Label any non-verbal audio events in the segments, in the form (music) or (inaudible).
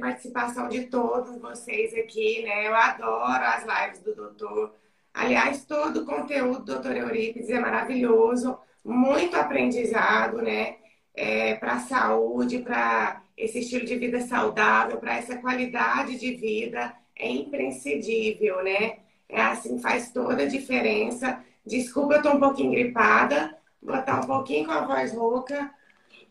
Participação de todos vocês aqui, né? Eu adoro as lives do doutor. Aliás, todo o conteúdo do doutor Eurípides é maravilhoso, muito aprendizado, né? É, para a saúde, para esse estilo de vida saudável, para essa qualidade de vida, é imprescindível, né? É assim, faz toda a diferença. Desculpa, eu estou um pouquinho gripada, vou estar um pouquinho com a voz rouca,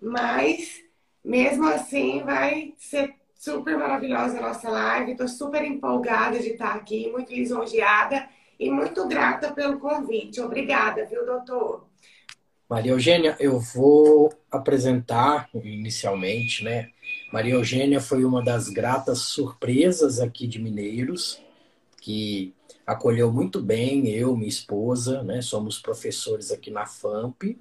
mas mesmo assim, vai ser super maravilhosa a nossa live. Estou super empolgada de estar aqui, muito lisonjeada e muito grata pelo convite. Obrigada, viu, doutor? Maria Eugênia, eu vou apresentar inicialmente, né? Maria Eugênia foi uma das gratas surpresas aqui de Mineiros, que acolheu muito bem eu, minha esposa, né? Somos professores aqui na FAMP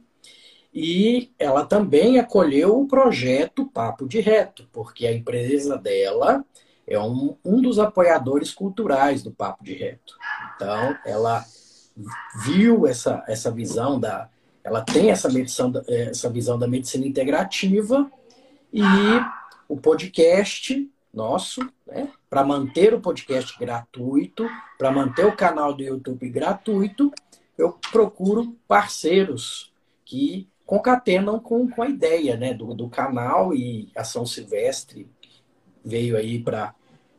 e ela também acolheu o projeto Papo de Reto, porque a empresa dela é um, um dos apoiadores culturais do Papo de Reto. Então, ela viu essa, essa visão da. Ela tem essa, medição, essa visão da medicina integrativa e o podcast nosso, né, para manter o podcast gratuito, para manter o canal do YouTube gratuito, eu procuro parceiros que concatenam com, com a ideia né, do, do canal e a São Silvestre veio aí para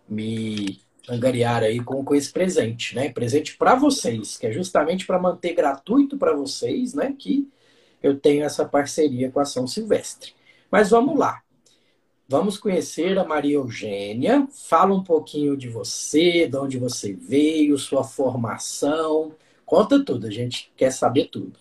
me angariar aí com, com esse presente, né? Presente para vocês, que é justamente para manter gratuito para vocês, né? Que eu tenho essa parceria com a São Silvestre. Mas vamos lá. Vamos conhecer a Maria Eugênia. Fala um pouquinho de você, de onde você veio, sua formação. Conta tudo, a gente quer saber tudo.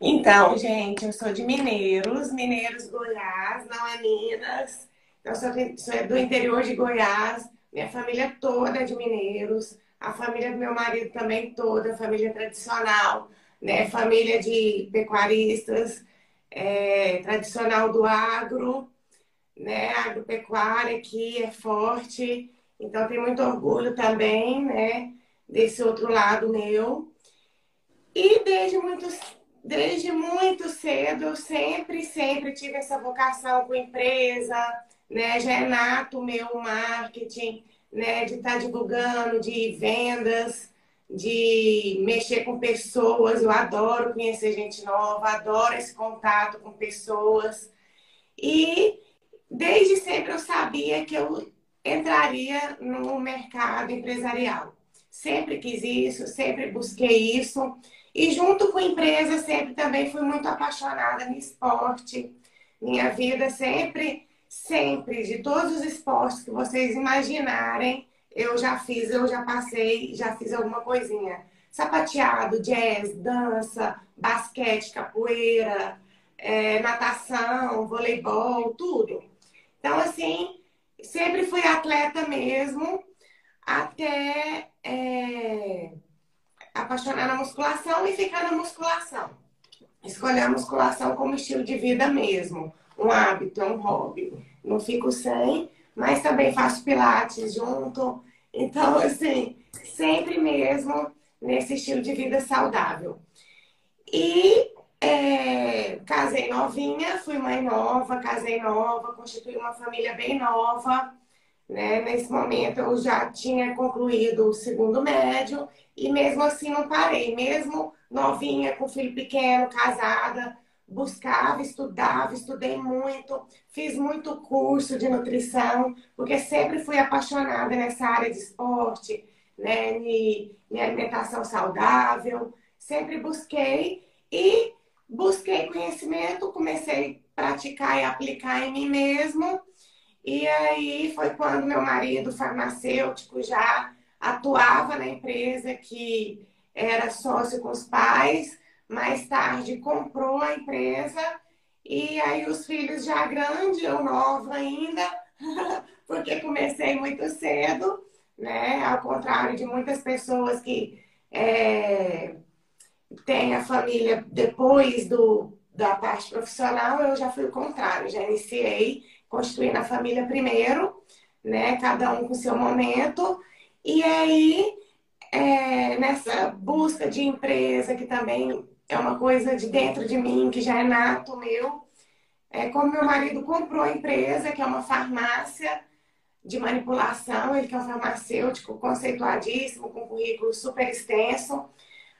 Então, gente, eu sou de Mineiros, Mineiros, Goiás, não é Minas. Eu sou, sou do interior de Goiás, minha família toda é de Mineiros, a família do meu marido também toda, família tradicional, né? Família de pecuaristas, é, tradicional do agro, né? Agropecuária aqui é forte, então tem muito orgulho também, né? Desse outro lado meu. E desde muitos desde muito cedo eu sempre, sempre tive essa vocação com empresa, né? Já é nato meu marketing, né? De estar tá divulgando, de vendas, de mexer com pessoas. Eu adoro conhecer gente nova, adoro esse contato com pessoas. E desde sempre eu sabia que eu entraria no mercado empresarial. Sempre quis isso, sempre busquei isso. E junto com a empresa, sempre também fui muito apaixonada no esporte. Minha vida sempre, sempre, de todos os esportes que vocês imaginarem, eu já fiz, eu já passei, já fiz alguma coisinha. Sapateado, jazz, dança, basquete, capoeira, é, natação, voleibol, tudo. Então, assim, sempre fui atleta mesmo, até é, apaixonar na musculação e ficar na musculação. Escolher a musculação como estilo de vida mesmo, um hábito, um hobby. Não fico sem, mas também faço pilates junto. Então, (laughs) assim, sempre mesmo nesse estilo de vida saudável. E é, casei novinha, fui mãe nova, casei nova, constituí uma família bem nova. Né? Nesse momento eu já tinha concluído o segundo médio e mesmo assim não parei, mesmo novinha, com filho pequeno, casada, buscava, estudava, estudei muito, fiz muito curso de nutrição, porque sempre fui apaixonada nessa área de esporte, né, de, alimentação saudável, sempre busquei e busquei conhecimento, comecei a praticar e aplicar em mim mesmo. E aí foi quando meu marido farmacêutico já atuava na empresa que era sócio com os pais, mais tarde comprou a empresa e aí os filhos já grandes, eu nova ainda, (laughs) porque comecei muito cedo, né? Ao contrário de muitas pessoas que é, têm a família depois do, da parte profissional, eu já fui o contrário, já iniciei construindo a família primeiro, né? Cada um com seu momento. E aí, é, nessa busca de empresa, que também é uma coisa de dentro de mim, que já é nato meu, é, como meu marido comprou a empresa, que é uma farmácia de manipulação, ele que é um farmacêutico conceituadíssimo, com currículo super extenso,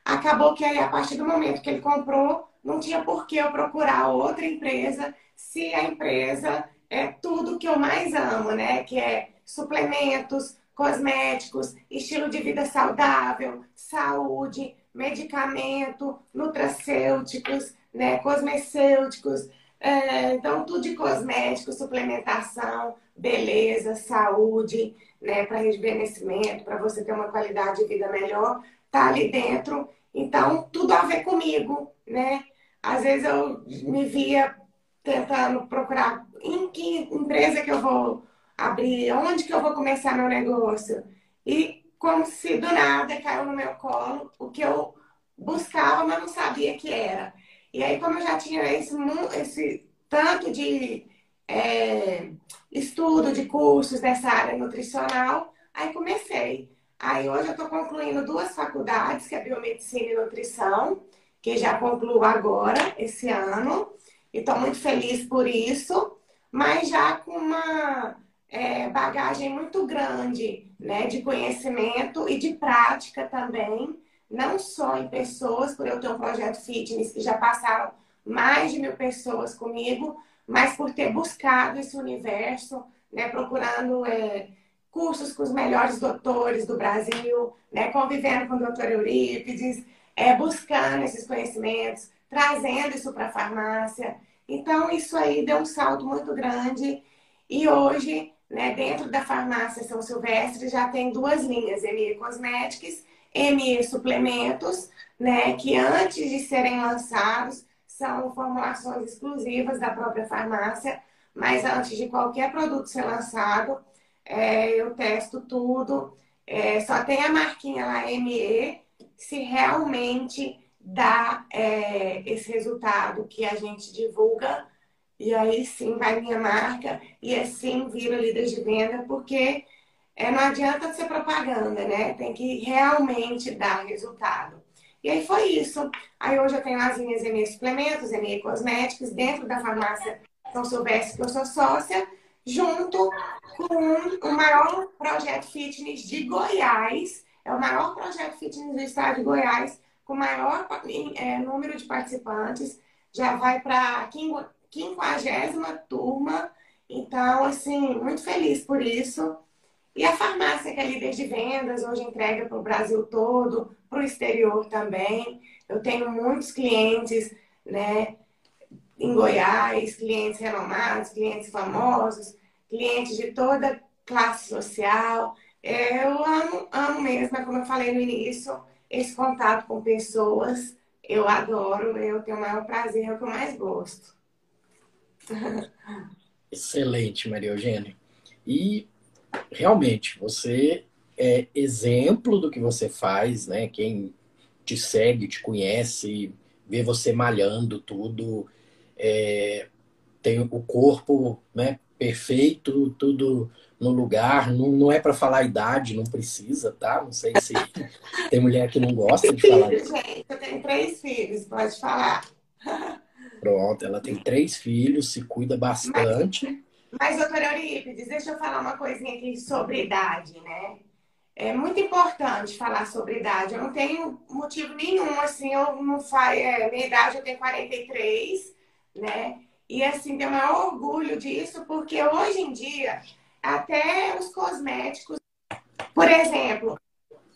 acabou que aí, a partir do momento que ele comprou, não tinha por que eu procurar outra empresa se a empresa é tudo que eu mais amo, né? Que é suplementos, cosméticos, estilo de vida saudável, saúde, medicamento, nutracêuticos, né, cosmecêuticos, é, então tudo de cosméticos, suplementação, beleza, saúde, né, para rejuvenescimento, para você ter uma qualidade de vida melhor, tá ali dentro. Então tudo a ver comigo, né? Às vezes eu me via tentando procurar em que empresa que eu vou abrir, onde que eu vou começar meu negócio. E como se do nada caiu no meu colo o que eu buscava, mas não sabia que era. E aí, como eu já tinha esse, esse tanto de é, estudo, de cursos dessa área nutricional, aí comecei. Aí hoje eu estou concluindo duas faculdades, que é Biomedicina e Nutrição, que já concluo agora, esse ano, e estou muito feliz por isso, mas já com uma é, bagagem muito grande né, de conhecimento e de prática também, não só em pessoas, por eu ter um projeto fitness que já passaram mais de mil pessoas comigo, mas por ter buscado esse universo, né, procurando é, cursos com os melhores doutores do Brasil, né, convivendo com o doutor Eurípides, é, buscando esses conhecimentos, trazendo isso para a farmácia. Então, isso aí deu um salto muito grande. E hoje né? Dentro da farmácia São Silvestre já tem duas linhas, ME Cosméticos, ME Suplementos, né? que antes de serem lançados são formulações exclusivas da própria farmácia, mas antes de qualquer produto ser lançado, é, eu testo tudo. É, só tem a marquinha lá ME se realmente dá é, esse resultado que a gente divulga e aí sim vai minha marca e assim vira líder de venda, porque é, não adianta ser propaganda, né? Tem que realmente dar resultado. E aí foi isso. Aí hoje eu tenho as minhas EME suplementos, EME cosméticos, dentro da farmácia São Silvestre, que eu sou sócia, junto com o maior projeto fitness de Goiás. É o maior projeto fitness do estado de Goiás, com maior é, número de participantes. Já vai para quinquagésima turma. Então, assim, muito feliz por isso. E a farmácia, que é líder de vendas, hoje entrega para o Brasil todo, para o exterior também. Eu tenho muitos clientes, né, em Goiás, clientes renomados, clientes famosos, clientes de toda classe social. Eu amo, amo mesmo, é como eu falei no início, esse contato com pessoas. Eu adoro, eu tenho o maior prazer, é o que eu mais gosto. (laughs) Excelente, Maria Eugênia. E realmente, você é exemplo do que você faz, né? Quem te segue, te conhece, vê você malhando tudo, é, tem o corpo né, perfeito, tudo no lugar. Não, não é para falar a idade, não precisa, tá? Não sei se (laughs) tem mulher que não gosta de falar. Gente, eu tenho três filhos, pode falar. Pronto, ela tem três filhos, se cuida bastante. Mas, mas doutora Eurípides, deixa eu falar uma coisinha aqui sobre idade, né? É muito importante falar sobre idade. Eu não tenho motivo nenhum, assim, eu não faço. É, minha idade eu tenho 43, né? E assim, tenho o maior orgulho disso, porque hoje em dia, até os cosméticos, por exemplo,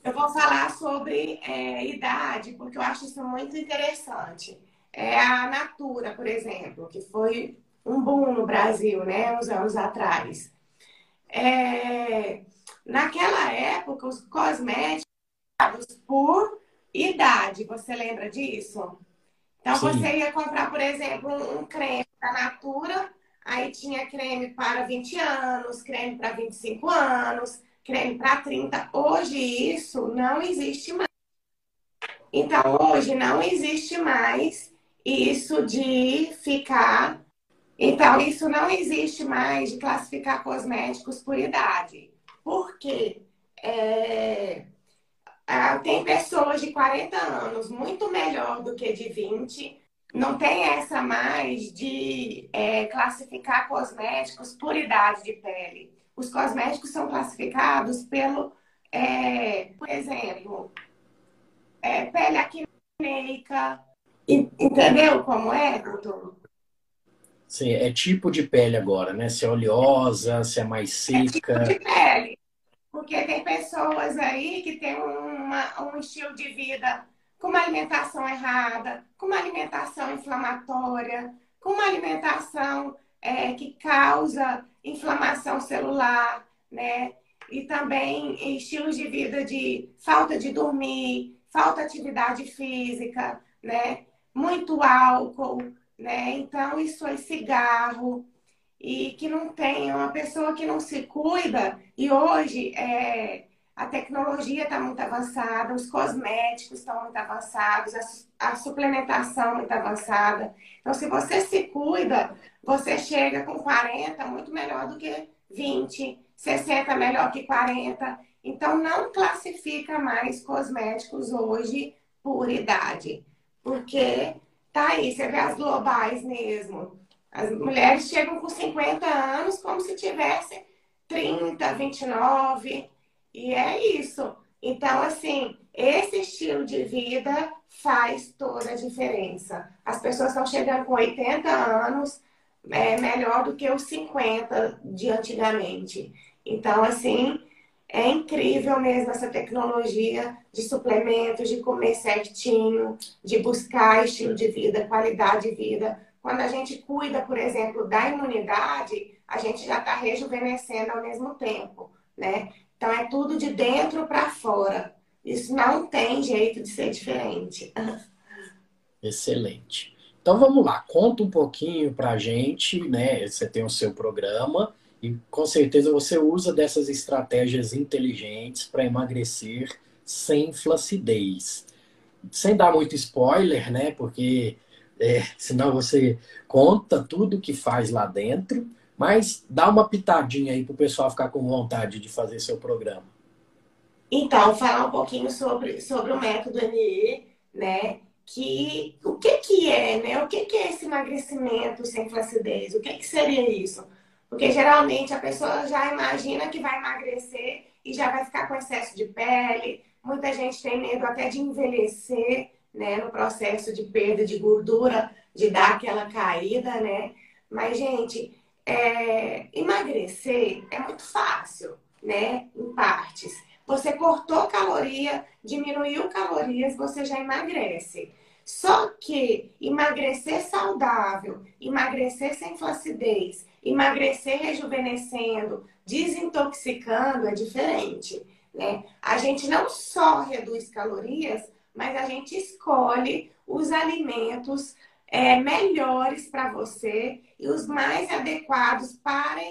eu vou falar sobre é, idade, porque eu acho isso muito interessante. É a Natura, por exemplo, que foi um boom no Brasil, né, uns anos atrás. É, naquela época, os cosméticos por idade, você lembra disso? Então, Sim. você ia comprar, por exemplo, um creme da Natura, aí tinha creme para 20 anos, creme para 25 anos, creme para 30. Hoje isso não existe mais. Então, hoje não existe mais isso de ficar. Então, isso não existe mais de classificar cosméticos por idade. Por quê? É... Ah, tem pessoas de 40 anos muito melhor do que de 20. Não tem essa mais de é, classificar cosméticos por idade de pele. Os cosméticos são classificados pelo, é, por exemplo, é, pele acneica, Entendeu como é, doutor? Sim, é tipo de pele agora, né? Se é oleosa, se é mais seca. É tipo de pele. Porque tem pessoas aí que têm uma, um estilo de vida com uma alimentação errada, com uma alimentação inflamatória, com uma alimentação é, que causa inflamação celular, né? E também estilos de vida de falta de dormir, falta de atividade física, né? muito álcool, né? Então, isso é cigarro. E que não tem uma pessoa que não se cuida. E hoje é, a tecnologia está muito avançada, os cosméticos estão muito avançados, a, a suplementação muito avançada. Então, se você se cuida, você chega com 40 muito melhor do que 20, 60 melhor que 40. Então, não classifica mais cosméticos hoje por idade. Porque tá aí, você vê as globais mesmo. As mulheres chegam com 50 anos como se tivessem 30, 29. E é isso. Então, assim, esse estilo de vida faz toda a diferença. As pessoas estão chegando com 80 anos, é melhor do que os 50 de antigamente. Então, assim, é incrível mesmo essa tecnologia de suplementos, de comer certinho, de buscar estilo de vida, qualidade de vida. Quando a gente cuida, por exemplo, da imunidade, a gente já está rejuvenescendo ao mesmo tempo, né? Então é tudo de dentro para fora. Isso não tem jeito de ser diferente. (laughs) Excelente. Então vamos lá, conta um pouquinho para a gente, né? Você tem o seu programa e com certeza você usa dessas estratégias inteligentes para emagrecer sem flacidez. Sem dar muito spoiler, né? Porque é, senão você conta tudo que faz lá dentro, mas dá uma pitadinha aí para o pessoal ficar com vontade de fazer seu programa. Então, falar um pouquinho sobre, sobre o método ME, né? Que o que, que é, né? O que, que é esse emagrecimento sem flacidez? O que, que seria isso? Porque geralmente a pessoa já imagina que vai emagrecer e já vai ficar com excesso de pele. Muita gente tem medo até de envelhecer, né, no processo de perda de gordura, de dar aquela caída, né? Mas, gente, é... emagrecer é muito fácil, né? Em partes. Você cortou caloria, diminuiu calorias, você já emagrece. Só que emagrecer saudável, emagrecer sem flacidez, emagrecer rejuvenescendo, desintoxicando é diferente. Né? A gente não só reduz calorias, mas a gente escolhe os alimentos é, melhores para você e os mais adequados para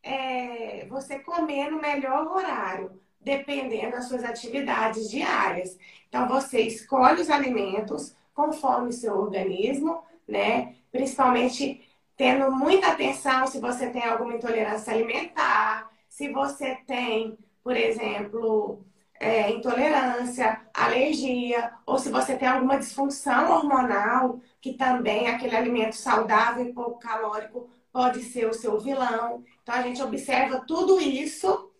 é, você comer no melhor horário, dependendo das suas atividades diárias. Então, você escolhe os alimentos conforme o seu organismo, né? Principalmente tendo muita atenção se você tem alguma intolerância alimentar, se você tem, por exemplo, é, intolerância, alergia, ou se você tem alguma disfunção hormonal, que também aquele alimento saudável e pouco calórico pode ser o seu vilão. Então a gente observa tudo isso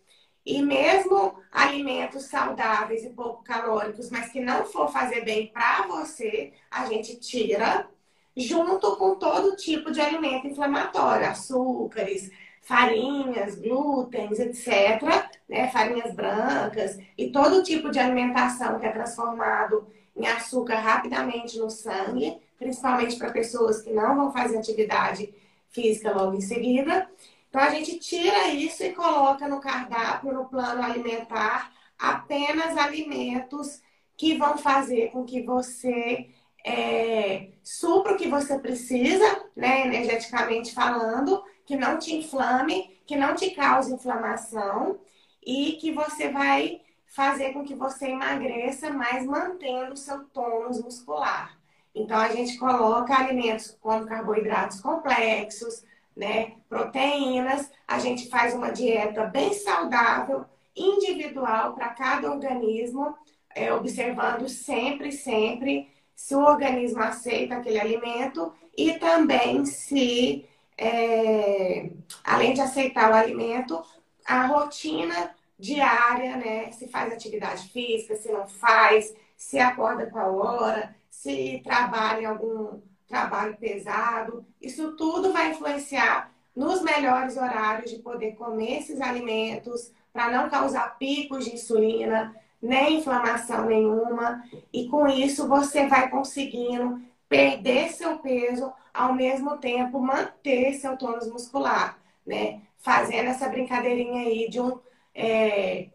e mesmo alimentos saudáveis e pouco calóricos, mas que não for fazer bem para você, a gente tira junto com todo tipo de alimento inflamatório, açúcares, farinhas, glútens, etc., né? farinhas brancas e todo tipo de alimentação que é transformado em açúcar rapidamente no sangue, principalmente para pessoas que não vão fazer atividade física logo em seguida. Então, a gente tira isso e coloca no cardápio, no plano alimentar, apenas alimentos que vão fazer com que você é, supra o que você precisa, né, energeticamente falando, que não te inflame, que não te cause inflamação e que você vai fazer com que você emagreça, mas mantendo o seu tônus muscular. Então, a gente coloca alimentos como carboidratos complexos, né? Proteínas, a gente faz uma dieta bem saudável, individual para cada organismo, é, observando sempre, sempre se o organismo aceita aquele alimento e também se, é, além de aceitar o alimento, a rotina diária, né? Se faz atividade física, se não faz, se acorda com a hora, se trabalha algum trabalho pesado. Isso tudo vai influenciar nos melhores horários de poder comer esses alimentos para não causar picos de insulina, nem inflamação nenhuma. E com isso você vai conseguindo perder seu peso, ao mesmo tempo manter seu tônus muscular, né? Fazendo essa brincadeirinha aí de um, é,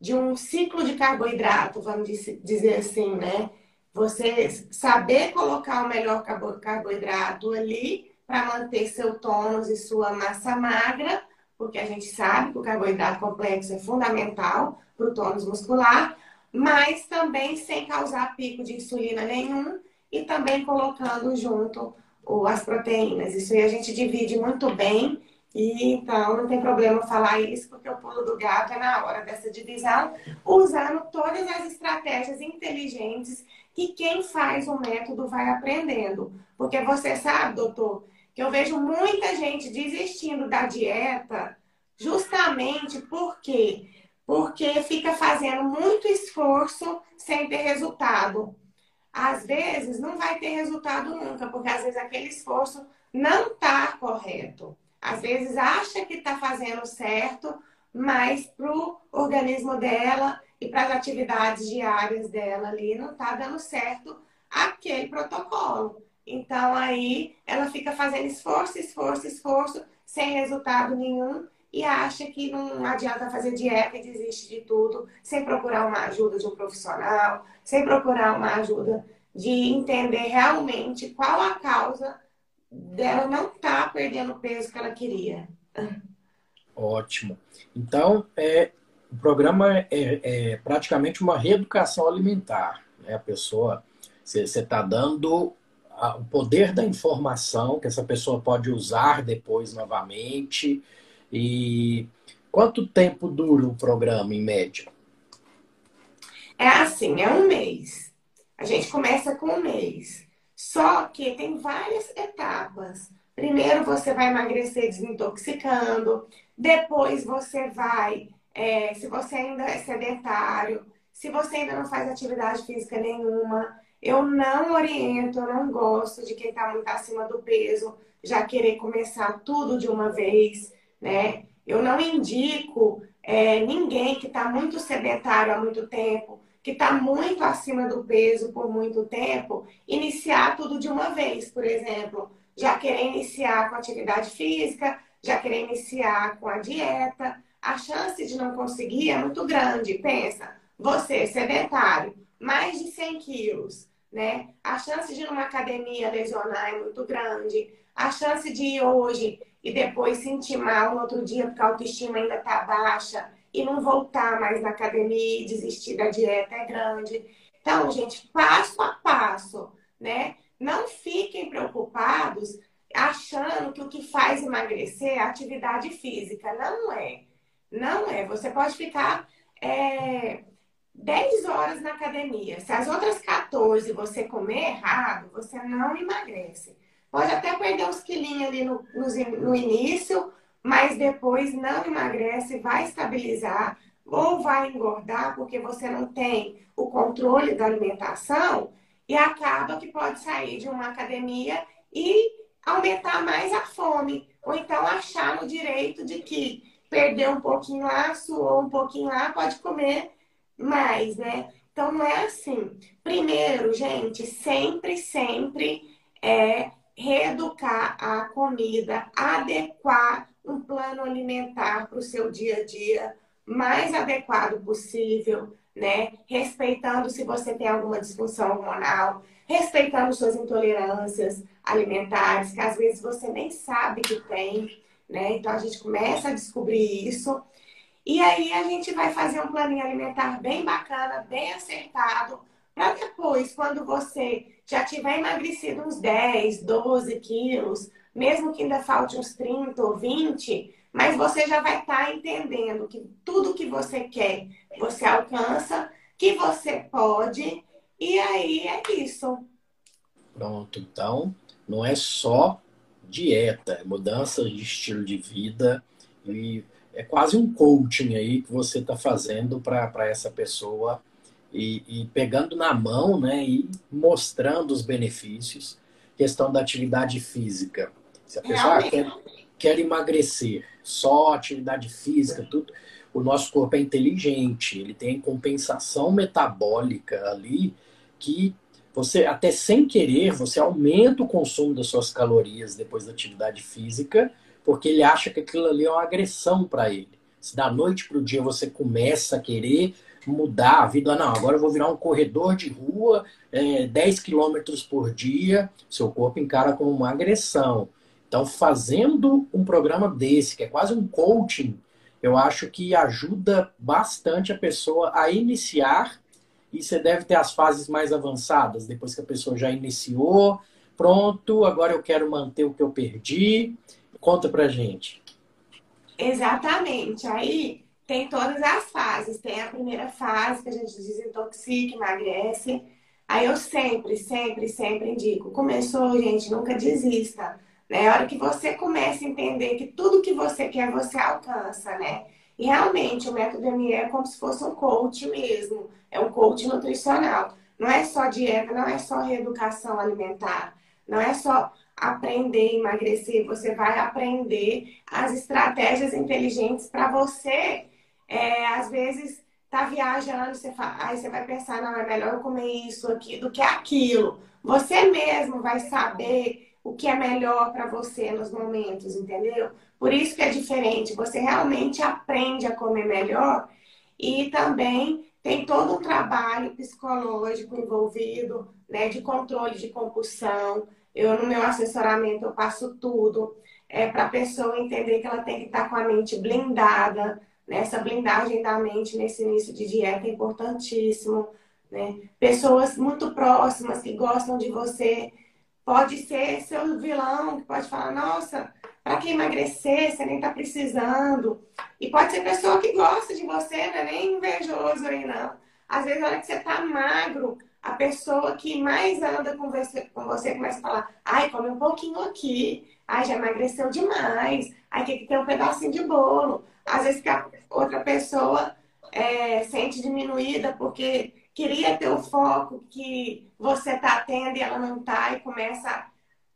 de um ciclo de carboidrato, vamos dizer assim, né? Você saber colocar o melhor carboidrato ali para manter seu tônus e sua massa magra, porque a gente sabe que o carboidrato complexo é fundamental para o tônus muscular, mas também sem causar pico de insulina nenhum e também colocando junto as proteínas. Isso aí a gente divide muito bem e então não tem problema falar isso, porque o pulo do gato é na hora dessa divisão, usando todas as estratégias inteligentes que quem faz o método vai aprendendo. Porque você sabe, doutor, que eu vejo muita gente desistindo da dieta justamente porque porque fica fazendo muito esforço sem ter resultado. Às vezes não vai ter resultado nunca, porque às vezes aquele esforço não está correto. Às vezes acha que está fazendo certo, mas para o organismo dela e para as atividades diárias dela ali não está dando certo aquele protocolo. Então aí ela fica fazendo esforço, esforço, esforço, sem resultado nenhum e acha que não adianta fazer dieta e desiste de tudo, sem procurar uma ajuda de um profissional, sem procurar uma ajuda de entender realmente qual a causa dela não estar tá perdendo o peso que ela queria. Ótimo. Então, é, o programa é, é, praticamente uma reeducação alimentar. Né? A pessoa, você está dando a, o poder da informação que essa pessoa pode usar depois novamente. E quanto tempo dura o programa, em média? É assim, é um mês. A gente começa com um mês. Só que tem várias etapas. Primeiro você vai emagrecer desintoxicando, depois você vai é, se você ainda é sedentário, se você ainda não faz atividade física nenhuma, eu não oriento, eu não gosto de quem está muito acima do peso já querer começar tudo de uma vez, né? Eu não indico é, ninguém que está muito sedentário há muito tempo que está muito acima do peso por muito tempo, iniciar tudo de uma vez, por exemplo. Já querer iniciar com atividade física, já querer iniciar com a dieta. A chance de não conseguir é muito grande. Pensa, você, sedentário, mais de 100 quilos, né? A chance de ir numa academia lesionar é muito grande. A chance de ir hoje e depois sentir mal no outro dia porque a autoestima ainda está baixa e não voltar mais na academia e desistir da dieta é grande. Então, gente, passo a passo, né? Não fiquem preocupados achando que o que faz emagrecer é atividade física. Não é. Não é. Você pode ficar é, 10 horas na academia. Se as outras 14 você comer errado, você não emagrece. Pode até perder uns quilinhos ali no, no, no início, mas depois não emagrece, vai estabilizar ou vai engordar porque você não tem o controle da alimentação e acaba que pode sair de uma academia e aumentar mais a fome, ou então achar no direito de que perdeu um pouquinho lá, suou um pouquinho lá, pode comer mais, né? Então não é assim. Primeiro, gente, sempre, sempre é reeducar a comida, adequar um plano alimentar para o seu dia a dia mais adequado possível, né? Respeitando se você tem alguma disfunção hormonal, respeitando suas intolerâncias alimentares, que às vezes você nem sabe que tem, né? Então a gente começa a descobrir isso. E aí a gente vai fazer um planinho alimentar bem bacana, bem acertado, para depois, quando você já tiver emagrecido uns 10, 12 quilos, mesmo que ainda falte uns 30 ou 20, mas você já vai estar tá entendendo que tudo que você quer, você alcança, que você pode, e aí é isso. Pronto, então não é só dieta, é mudança de estilo de vida e é quase um coaching aí que você está fazendo para essa pessoa e, e, pegando na mão né, e mostrando os benefícios. Questão da atividade física. Se a pessoa ah, quer, quer emagrecer, só atividade física, tudo, o nosso corpo é inteligente, ele tem compensação metabólica ali que você até sem querer, você aumenta o consumo das suas calorias depois da atividade física, porque ele acha que aquilo ali é uma agressão para ele. Se da noite para o dia você começa a querer mudar a vida, não, agora eu vou virar um corredor de rua, é, 10 quilômetros por dia, seu corpo encara como uma agressão. Então, fazendo um programa desse, que é quase um coaching, eu acho que ajuda bastante a pessoa a iniciar e você deve ter as fases mais avançadas, depois que a pessoa já iniciou, pronto, agora eu quero manter o que eu perdi. Conta pra gente. Exatamente. Aí tem todas as fases. Tem a primeira fase que a gente desintoxica, emagrece. Aí eu sempre, sempre, sempre indico. Começou, gente, nunca desista. Né? A hora que você começa a entender que tudo que você quer, você alcança, né? E realmente o método ME é como se fosse um coach mesmo, é um coach nutricional. Não é só dieta, não é só reeducação alimentar, não é só aprender a emagrecer, você vai aprender as estratégias inteligentes para você, é, às vezes, tá viajando, você fala, aí você vai pensar, não, é melhor eu comer isso aqui do que aquilo. Você mesmo vai saber o que é melhor para você nos momentos, entendeu? Por isso que é diferente. Você realmente aprende a comer melhor e também tem todo um trabalho psicológico envolvido, né, de controle de compulsão. Eu no meu assessoramento eu passo tudo é para a pessoa entender que ela tem que estar tá com a mente blindada. Né? Essa blindagem da mente nesse início de dieta é importantíssimo. Né? Pessoas muito próximas que gostam de você Pode ser seu vilão, que pode falar, nossa, para que emagrecer, você nem está precisando. E pode ser pessoa que gosta de você, não é nem invejoso aí, não. Às vezes, na hora que você está magro, a pessoa que mais anda com você, com você começa a falar, ai, come um pouquinho aqui, ai, já emagreceu demais, ai, tem que ter um pedacinho de bolo. Às vezes que a outra pessoa é, sente diminuída porque queria ter o foco que você está tendo e ela não está e começa,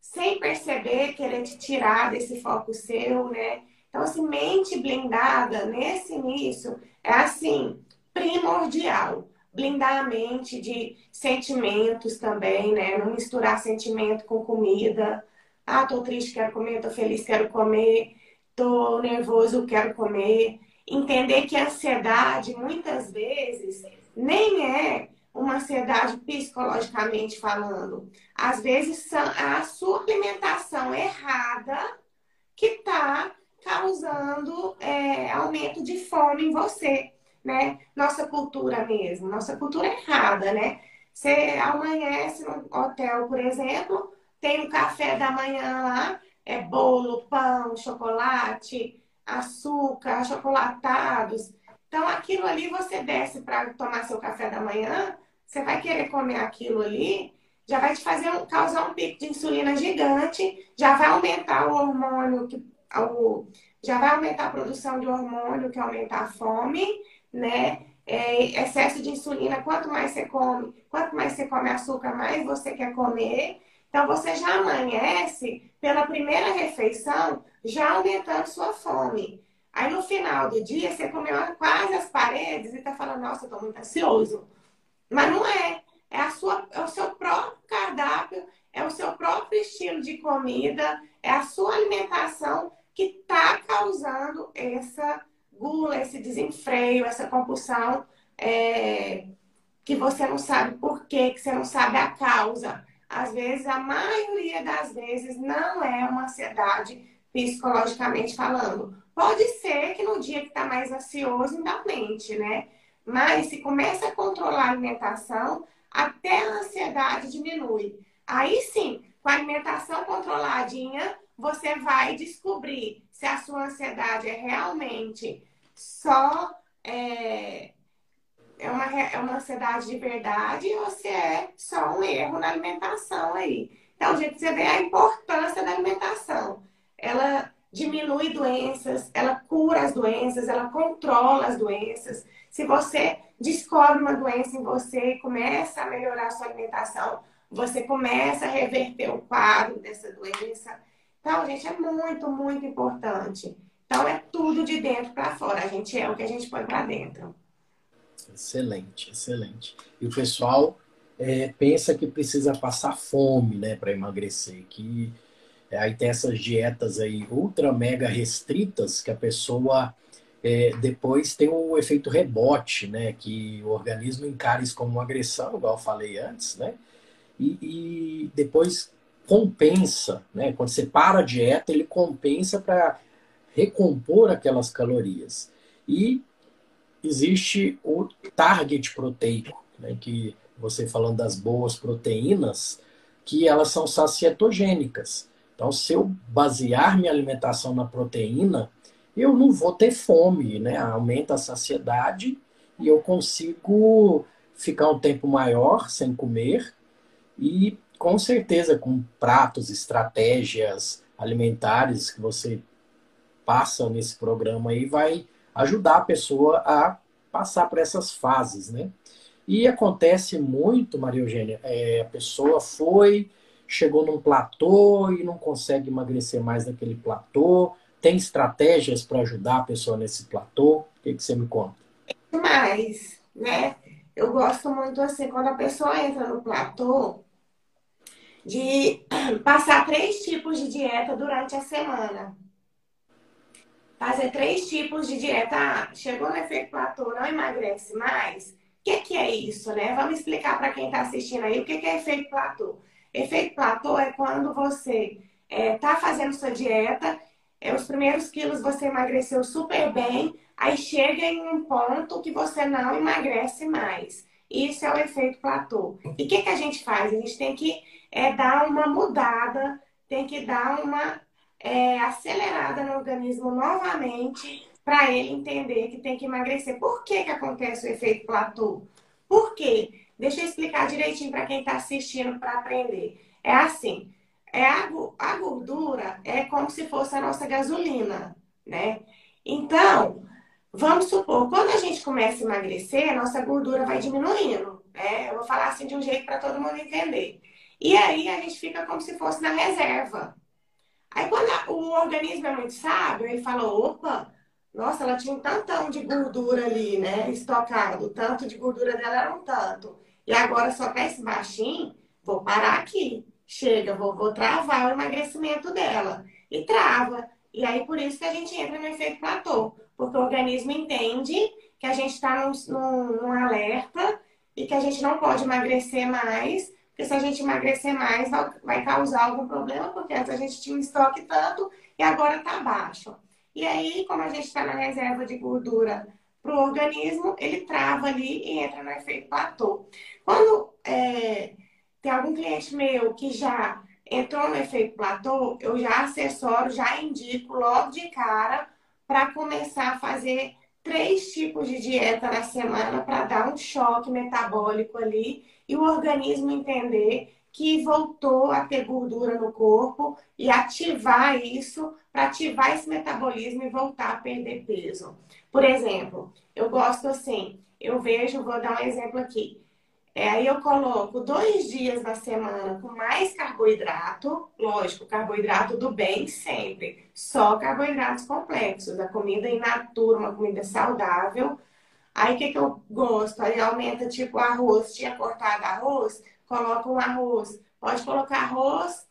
sem perceber, querer te tirar desse foco seu, né? Então, assim, mente blindada nesse início é assim, primordial. blindar a mente de sentimentos também, né? Não misturar sentimento com comida. Ah, tô triste, quero comer, tô feliz, quero comer, tô nervoso, quero comer. Entender que a ansiedade, muitas vezes, nem é uma ansiedade psicologicamente falando. Às vezes, a sua alimentação errada que está causando é, aumento de fome em você, né? Nossa cultura mesmo, nossa cultura errada, né? Você amanhece no hotel, por exemplo, tem um café da manhã lá, é bolo, pão, chocolate, açúcar, achocolatados. Então, aquilo ali você desce para tomar seu café da manhã, você vai querer comer aquilo ali, já vai te fazer um, causar um pico de insulina gigante, já vai aumentar o hormônio, que, o, já vai aumentar a produção de hormônio, que aumenta a fome, né? É, excesso de insulina, quanto mais você come, quanto mais você come açúcar, mais você quer comer. Então você já amanhece pela primeira refeição, já aumentando sua fome. Aí no final do dia você comeu quase as paredes e tá falando, nossa, eu tô muito ansioso. Mas não é. É, a sua, é o seu próprio cardápio, é o seu próprio estilo de comida, é a sua alimentação que está causando essa gula, esse desenfreio, essa compulsão é, que você não sabe por quê, que você não sabe a causa. Às vezes, a maioria das vezes, não é uma ansiedade psicologicamente falando. Pode ser que no dia que está mais ansioso, ainda aumente, né? Mas se começa a controlar a alimentação, até a ansiedade diminui. Aí sim, com a alimentação controladinha, você vai descobrir se a sua ansiedade é realmente só é, é, uma, é uma ansiedade de verdade ou se é só um erro na alimentação aí. Então, gente, você vê a importância da alimentação. Ela diminui doenças, ela cura as doenças, ela controla as doenças. Se você descobre uma doença em você e começa a melhorar a sua alimentação, você começa a reverter o quadro dessa doença. Então, gente, é muito, muito importante. Então, é tudo de dentro para fora. A gente é o que a gente põe para dentro. Excelente, excelente. E o pessoal é, pensa que precisa passar fome, né, para emagrecer. Que aí tem essas dietas aí ultra mega restritas que a pessoa é, depois tem um efeito rebote, né? Que o organismo encara isso como uma agressão, igual eu falei antes, né? E, e depois compensa, né? Quando você para a dieta, ele compensa para recompor aquelas calorias. E existe o target proteico, né? Que você falando das boas proteínas, que elas são sacietogênicas. Então, se eu basear minha alimentação na proteína, eu não vou ter fome, né? Aumenta a saciedade e eu consigo ficar um tempo maior sem comer e com certeza com pratos, estratégias alimentares que você passa nesse programa aí vai ajudar a pessoa a passar por essas fases, né? E acontece muito, Maria Eugênia, é, a pessoa foi, chegou num platô e não consegue emagrecer mais daquele platô, tem estratégias para ajudar a pessoa nesse platô? O que, que você me conta? Mas, né? Eu gosto muito assim, quando a pessoa entra no platô, de (clears throat) passar três tipos de dieta durante a semana. Fazer três tipos de dieta. Ah, chegou no efeito platô, não emagrece mais? O que, que é isso, né? Vamos explicar para quem está assistindo aí o que, que é efeito platô. Efeito platô é quando você está é, fazendo sua dieta é, os primeiros quilos você emagreceu super bem, aí chega em um ponto que você não emagrece mais. Isso é o efeito platô. E o que, que a gente faz? A gente tem que é, dar uma mudada, tem que dar uma é, acelerada no organismo novamente para ele entender que tem que emagrecer. Por que, que acontece o efeito platô? Por quê? Deixa eu explicar direitinho para quem está assistindo para aprender. É assim, é a, a gordura é como se fosse a nossa gasolina, né? Então, vamos supor, quando a gente começa a emagrecer, a nossa gordura vai diminuindo, né? Eu vou falar assim de um jeito para todo mundo entender. E aí a gente fica como se fosse na reserva. Aí quando o organismo é muito sábio, ele fala, opa, nossa, ela tinha um tantão de gordura ali, né? Estocado. O tanto de gordura dela era um tanto. E agora só tá esse baixinho, vou parar aqui. Chega, vou, vou travar o emagrecimento dela. E trava. E aí, por isso que a gente entra no efeito platô. Porque o organismo entende que a gente está num, num, num alerta e que a gente não pode emagrecer mais, porque se a gente emagrecer mais, vai causar algum problema, porque antes a gente tinha um estoque tanto e agora está baixo. E aí, como a gente está na reserva de gordura para o organismo, ele trava ali e entra no efeito platô. Quando é, tem algum cliente meu que já entrou no efeito platô, eu já assessoro, já indico logo de cara para começar a fazer três tipos de dieta na semana para dar um choque metabólico ali e o organismo entender que voltou a ter gordura no corpo e ativar isso para ativar esse metabolismo e voltar a perder peso. Por exemplo, eu gosto assim, eu vejo, vou dar um exemplo aqui. É, aí eu coloco dois dias na semana com mais carboidrato, lógico, carboidrato do bem sempre, só carboidratos complexos, a comida in natura, uma comida saudável. Aí o que, que eu gosto? Aí aumenta tipo arroz, tinha cortado arroz, coloca um arroz. Pode colocar arroz,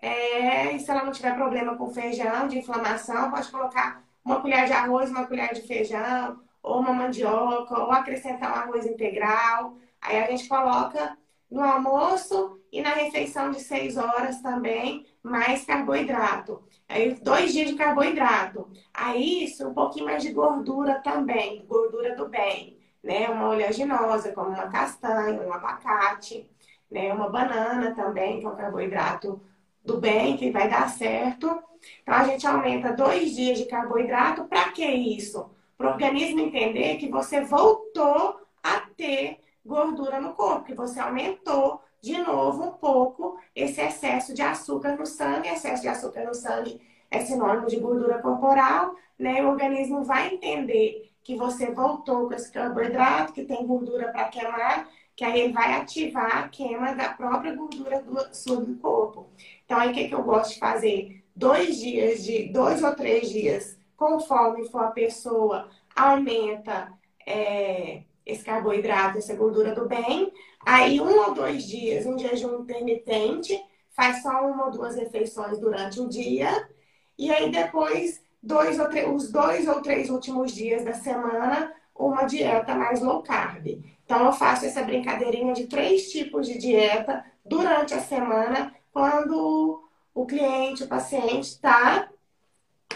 é, e se ela não tiver problema com feijão, de inflamação, pode colocar uma colher de arroz, uma colher de feijão, ou uma mandioca, ou acrescentar um arroz integral. Aí a gente coloca no almoço e na refeição de seis horas também, mais carboidrato. Aí dois dias de carboidrato. Aí isso, um pouquinho mais de gordura também, gordura do bem, né? Uma oleaginosa, como uma castanha, um abacate né? Uma banana também, que é um carboidrato do bem, que vai dar certo. Então, a gente aumenta dois dias de carboidrato. Para que isso? Para o organismo entender que você voltou a ter gordura no corpo, que você aumentou de novo um pouco esse excesso de açúcar no sangue. Excesso de açúcar no sangue é sinônimo de gordura corporal, né? O organismo vai entender que você voltou com esse carboidrato, que tem gordura para queimar, que aí ele vai ativar a queima da própria gordura do, sua do corpo. Então, aí o que, que eu gosto de fazer? Dois dias, de dois ou três dias, conforme for a pessoa, aumenta é, esse carboidrato, essa gordura do bem. Aí, um ou dois dias, um jejum intermitente, faz só uma ou duas refeições durante o dia. E aí, depois, dois ou os dois ou três últimos dias da semana, uma dieta mais low carb. Então, eu faço essa brincadeirinha de três tipos de dieta durante a semana, quando o cliente, o paciente está.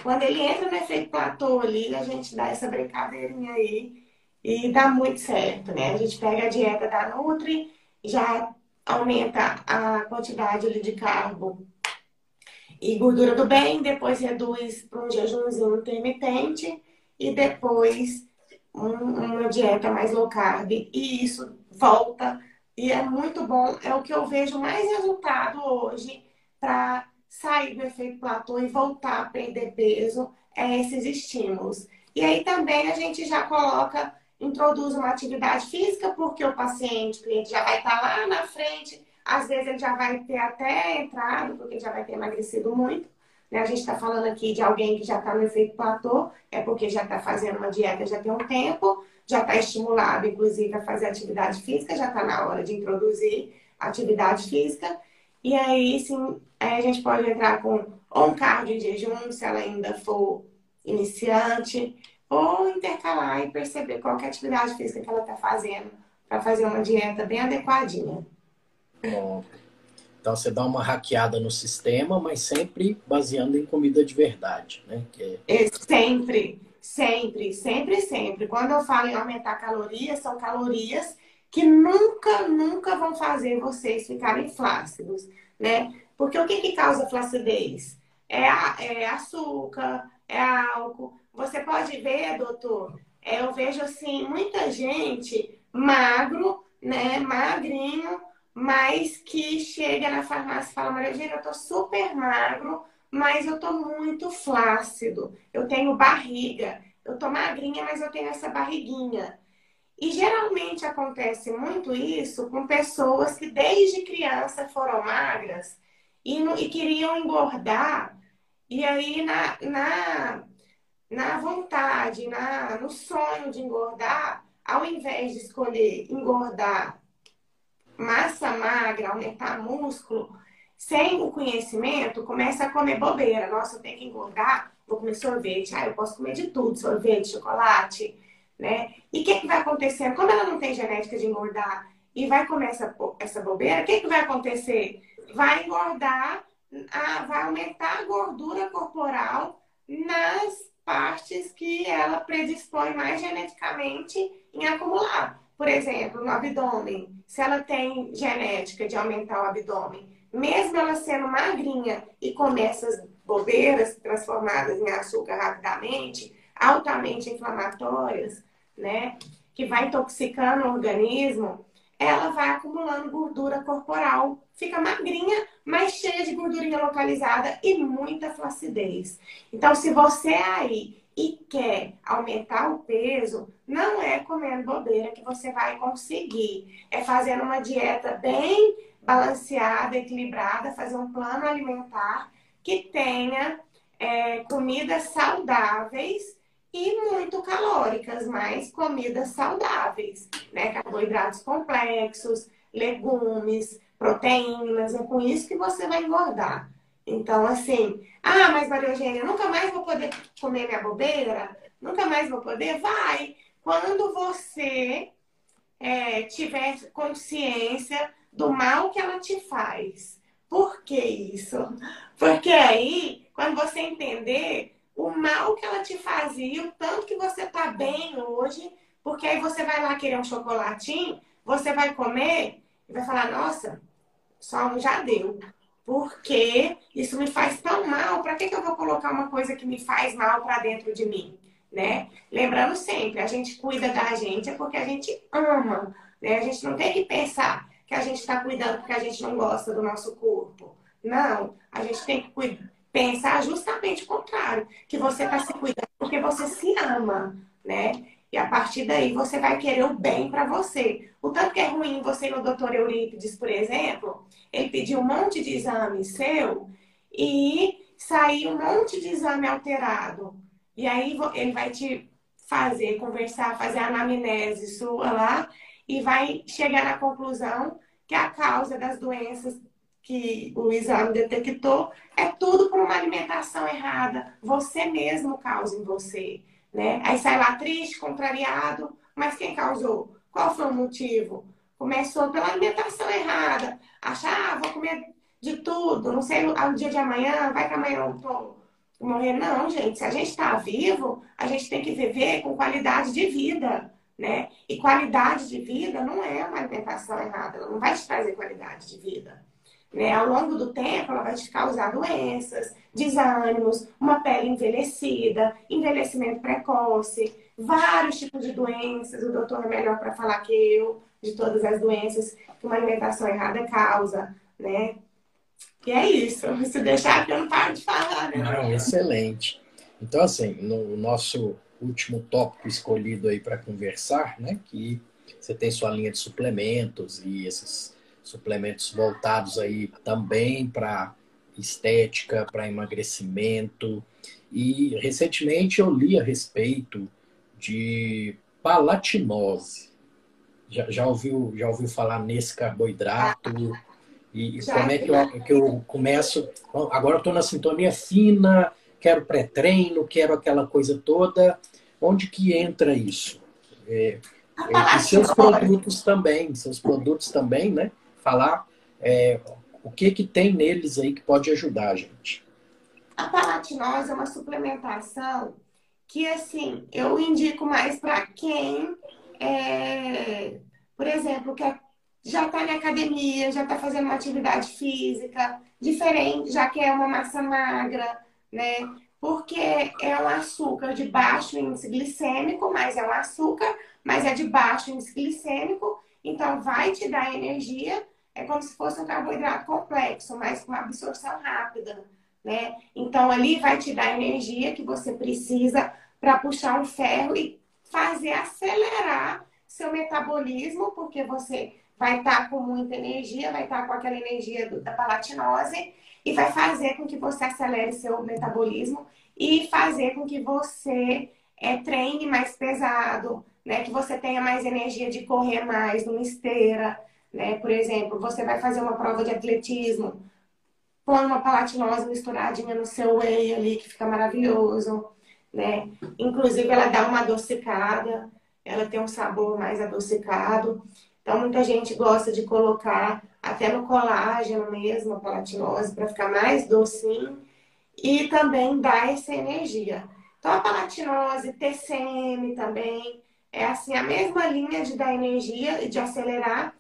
Quando ele entra no efeito platô ali, a gente dá essa brincadeirinha aí e dá muito certo, né? A gente pega a dieta da Nutri, já aumenta a quantidade de carbo e gordura do bem, depois reduz para um jejumzinho intermitente e depois uma dieta mais low carb e isso volta e é muito bom. É o que eu vejo mais resultado hoje para sair do efeito platô e voltar a perder peso, é esses estímulos. E aí também a gente já coloca, introduz uma atividade física, porque o paciente, o cliente já vai estar tá lá na frente, às vezes ele já vai ter até entrado, porque já vai ter emagrecido muito. Né? A gente está falando aqui de alguém que já está no efeito platô, é porque já está fazendo uma dieta já tem um tempo, já está estimulado, inclusive, a fazer atividade física, já está na hora de introduzir atividade física. E aí, sim, aí a gente pode entrar com um cardio em jejum, se ela ainda for iniciante, ou intercalar e perceber qual é a atividade física que ela está fazendo para fazer uma dieta bem adequadinha. Bom. Então você dá uma hackeada no sistema, mas sempre baseando em comida de verdade, né? Que é... Sempre, sempre, sempre, sempre. Quando eu falo em aumentar calorias, são calorias que nunca, nunca vão fazer vocês ficarem flácidos, né? Porque o que, que causa flacidez? É, é açúcar, é álcool. Você pode ver, doutor, é, eu vejo assim, muita gente magro, né? Magrinho, mas que chega na farmácia e fala, Maria Eugênia, eu tô super magro, mas eu tô muito flácido, eu tenho barriga, eu tô magrinha, mas eu tenho essa barriguinha. E geralmente acontece muito isso com pessoas que desde criança foram magras e, e queriam engordar, e aí na, na, na vontade, na, no sonho de engordar, ao invés de escolher engordar massa magra, aumentar músculo, sem o conhecimento, começa a comer bobeira. Nossa, eu tenho que engordar, vou comer sorvete. Ah, eu posso comer de tudo, sorvete, chocolate, né? E o que, que vai acontecer? Como ela não tem genética de engordar e vai comer essa, essa bobeira, o que, que vai acontecer? Vai engordar, vai aumentar a gordura corporal nas partes que ela predispõe mais geneticamente em acumular. Por exemplo, no abdômen, se ela tem genética de aumentar o abdômen, mesmo ela sendo magrinha e comer essas bobeiras transformadas em açúcar rapidamente, altamente inflamatórias, né, que vai intoxicando o organismo, ela vai acumulando gordura corporal, fica magrinha, mas cheia de gordurinha localizada e muita flacidez. Então, se você aí e quer aumentar o peso, não é comendo bobeira que você vai conseguir. É fazendo uma dieta bem balanceada, equilibrada, fazer um plano alimentar que tenha é, comidas saudáveis e muito calóricas, mas comidas saudáveis, né? Carboidratos complexos, legumes, proteínas, é com isso que você vai engordar. Então, assim, ah, mas Maria Eugênia, nunca mais vou poder comer minha bobeira? Nunca mais vou poder? Vai! Quando você é, tiver consciência do mal que ela te faz. Por que isso? Porque aí, quando você entender o mal que ela te fazia, o tanto que você tá bem hoje, porque aí você vai lá querer um chocolatinho, você vai comer e vai falar, nossa, um já deu. Porque isso me faz tão mal, para que, que eu vou colocar uma coisa que me faz mal para dentro de mim? Né? Lembrando sempre, a gente cuida da gente é porque a gente ama, né? A gente não tem que pensar que a gente está cuidando porque a gente não gosta do nosso corpo. Não, a gente tem que pensar justamente o contrário, que você está se cuidando porque você se ama, né? E a partir daí você vai querer o bem para você. O tanto que é ruim você no doutor Eurípides, por exemplo, ele pediu um monte de exame seu e sair um monte de exame alterado. E aí ele vai te fazer, conversar, fazer a anamnese sua lá e vai chegar na conclusão que a causa das doenças que o exame detectou é tudo por uma alimentação errada. Você mesmo causa em você, né? Aí sai lá triste, contrariado, mas quem causou? Qual foi o motivo? Começou pela alimentação errada. Achar, ah, vou comer de tudo, não sei, ao dia de amanhã, vai que amanhã eu tô morrer. Não, gente, se a gente está vivo, a gente tem que viver com qualidade de vida né? E qualidade de vida não é uma alimentação errada, ela não vai te trazer qualidade de vida. Né? Ao longo do tempo, ela vai te causar doenças, desânimos, uma pele envelhecida, envelhecimento precoce, vários tipos de doenças. O doutor é melhor para falar que eu, de todas as doenças que uma alimentação errada causa, né? E é isso. (laughs) Se deixar que eu não paro de falar, né? Não, excelente. Então, assim, no nosso último tópico escolhido aí para conversar, né? Que você tem sua linha de suplementos e esses suplementos voltados aí também para estética, para emagrecimento. E recentemente eu li a respeito de palatinose. Já, já, ouviu, já ouviu falar nesse carboidrato? E, e como é que eu, que eu começo? Agora eu estou na sintonia fina, quero pré-treino, quero aquela coisa toda. Onde que entra isso? É, é, e seus (laughs) produtos também, seus produtos também, né? Falar é, o que que tem neles aí que pode ajudar a gente. A palatinose é uma suplementação que, assim, eu indico mais para quem, é, por exemplo, quer, já está na academia, já está fazendo uma atividade física diferente, já quer uma massa magra, né? porque é um açúcar de baixo índice glicêmico, mas é um açúcar, mas é de baixo índice glicêmico, então vai te dar energia, é como se fosse um carboidrato complexo, mas com absorção rápida, né? Então ali vai te dar energia que você precisa para puxar um ferro e fazer acelerar seu metabolismo, porque você vai estar tá com muita energia, vai estar tá com aquela energia da palatinose e vai fazer com que você acelere seu metabolismo e fazer com que você é, treine mais pesado, né? Que você tenha mais energia de correr mais numa esteira, né? Por exemplo, você vai fazer uma prova de atletismo, põe uma palatinose misturadinha no seu whey ali, que fica maravilhoso, né? Inclusive, ela dá uma adocicada, ela tem um sabor mais adocicado. Então, muita gente gosta de colocar até no colágeno mesmo, a palatinose, para ficar mais docinho e também dá essa energia. Então, a palatinose, TCM também, é assim, a mesma linha de dar energia e de acelerar.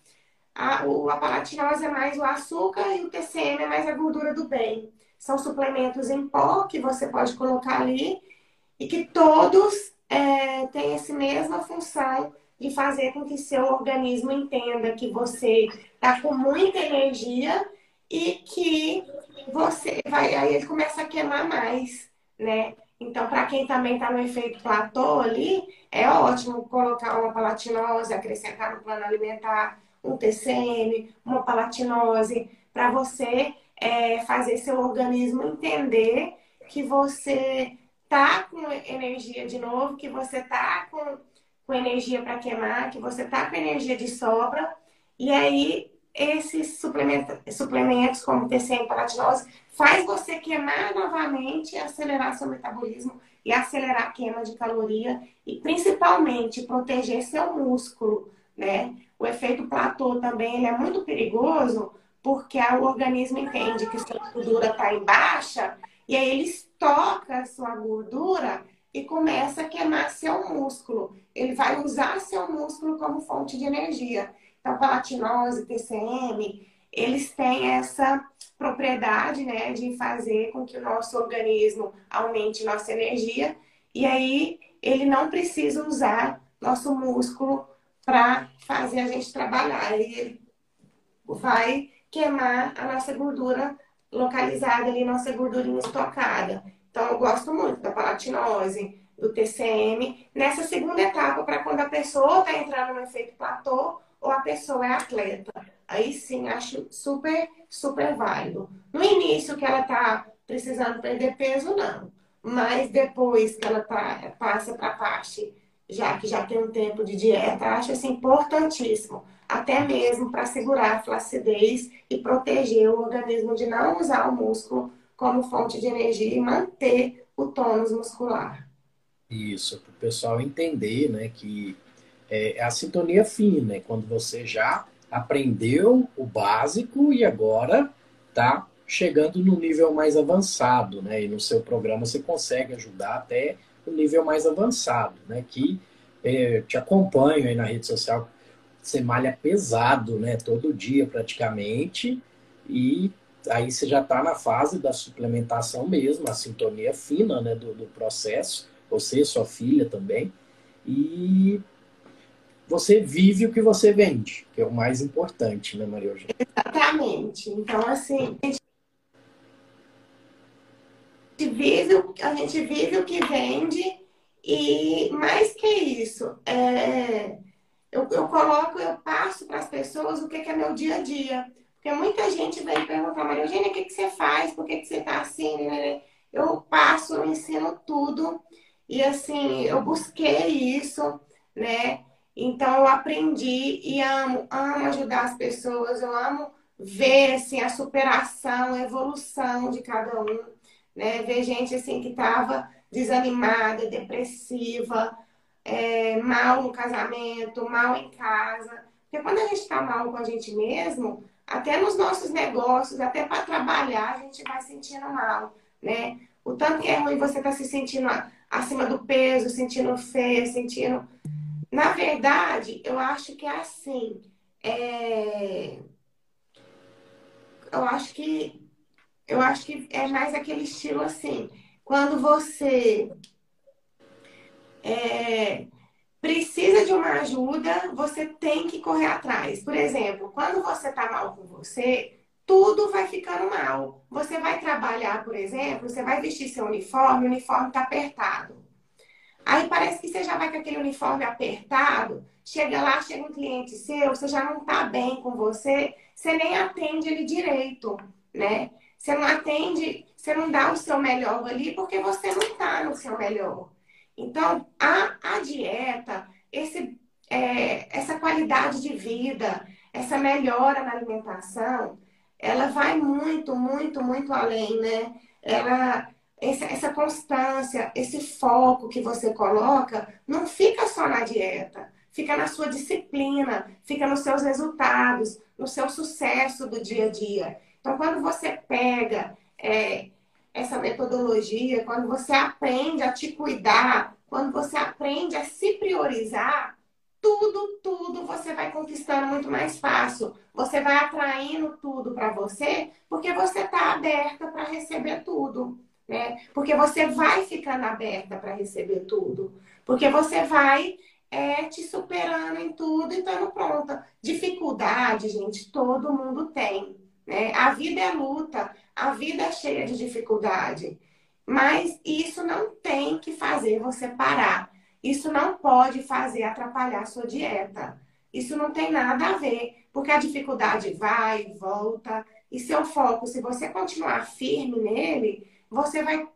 A, o, a palatinose é mais o açúcar e o TCM é mais a gordura do bem. São suplementos em pó que você pode colocar ali e que todos é, têm essa mesma função de fazer com que seu organismo entenda que você está com muita energia e que você vai. Aí ele começa a queimar mais, né? Então, para quem também está no efeito platô ali, é ótimo colocar uma palatinose, acrescentar no plano alimentar um TCM, uma palatinose, para você é, fazer seu organismo entender que você tá com energia de novo, que você tá com com energia para queimar, que você tá com energia de sobra, e aí esses suplementos, suplementos como TCM palatinose faz você queimar novamente, acelerar seu metabolismo e acelerar a queima de caloria e principalmente proteger seu músculo, né? O efeito platô também ele é muito perigoso porque o organismo entende que sua gordura está em baixa e aí ele estoca a sua gordura e começa a queimar seu músculo. Ele vai usar seu músculo como fonte de energia. Então, palatinose, TCM, eles têm essa propriedade, né, de fazer com que o nosso organismo aumente nossa energia e aí ele não precisa usar nosso músculo para fazer a gente trabalhar. Ele vai queimar a nossa gordura localizada ali, nossa gordurinha estocada. Então, eu gosto muito da palatinose, do TCM, nessa segunda etapa, para quando a pessoa está entrando no efeito platô ou a pessoa é atleta. Aí sim, acho super, super válido. No início que ela está precisando perder peso, não. Mas depois que ela tá, passa para a parte, já que já tem um tempo de dieta, acho assim, importantíssimo. Até mesmo para segurar a flacidez e proteger o organismo de não usar o músculo como fonte de energia e manter o tônus muscular. Isso, para o pessoal entender né, que é, é a sintonia fina, né, quando você já aprendeu o básico e agora está chegando no nível mais avançado, né? E no seu programa você consegue ajudar até o nível mais avançado, né? Que é, te acompanho aí na rede social, você malha pesado, né? Todo dia praticamente e aí você já está na fase da suplementação mesmo, a sintonia fina né, do, do processo, você, sua filha também, e você vive o que você vende, que é o mais importante, né, Maria Eugênia? Exatamente. Então, assim, a gente vive, a gente vive o que vende e mais que isso, é, eu, eu coloco, eu passo para as pessoas o que, que é meu dia a dia. Porque muita gente vem perguntar, Maria Eugênia, o que, que você faz? Por que, que você está assim? Eu passo, eu ensino tudo. E assim, eu busquei isso, né? Então eu aprendi e amo, amo ajudar as pessoas, eu amo ver assim, a superação, a evolução de cada um. Né? Ver gente assim que estava desanimada, depressiva, é, mal no casamento, mal em casa. Porque quando a gente está mal com a gente mesmo, até nos nossos negócios, até para trabalhar, a gente vai sentindo mal, né? O tanto que é ruim você estar tá se sentindo acima do peso, sentindo feio, sentindo. Na verdade, eu acho que é assim. É... Eu acho que eu acho que é mais aquele estilo assim. Quando você é, precisa de uma ajuda, você tem que correr atrás. Por exemplo, quando você está mal com você, tudo vai ficando mal. Você vai trabalhar, por exemplo, você vai vestir seu uniforme, o uniforme está apertado. Aí parece que você já vai com aquele uniforme apertado, chega lá, chega um cliente seu, você já não está bem com você, você nem atende ele direito, né? Você não atende, você não dá o seu melhor ali porque você não está no seu melhor. Então, a, a dieta, esse, é, essa qualidade de vida, essa melhora na alimentação, ela vai muito, muito, muito além, né? Ela, essa, essa constância, esse foco que você coloca, não fica só na dieta, fica na sua disciplina, fica nos seus resultados, no seu sucesso do dia a dia. Então, quando você pega é, essa metodologia, quando você aprende a te cuidar, quando você aprende a se priorizar, tudo, tudo você vai conquistando muito mais fácil. Você vai atraindo tudo para você, porque você está aberta para receber tudo, né? Porque você vai ficando aberta para receber tudo, porque você vai é, te superando em tudo e estando pronta. Dificuldade, gente, todo mundo tem. Né? A vida é luta, a vida é cheia de dificuldade. Mas isso não tem que fazer você parar. Isso não pode fazer atrapalhar sua dieta. Isso não tem nada a ver, porque a dificuldade vai e volta. E seu foco, se você continuar firme nele, você vai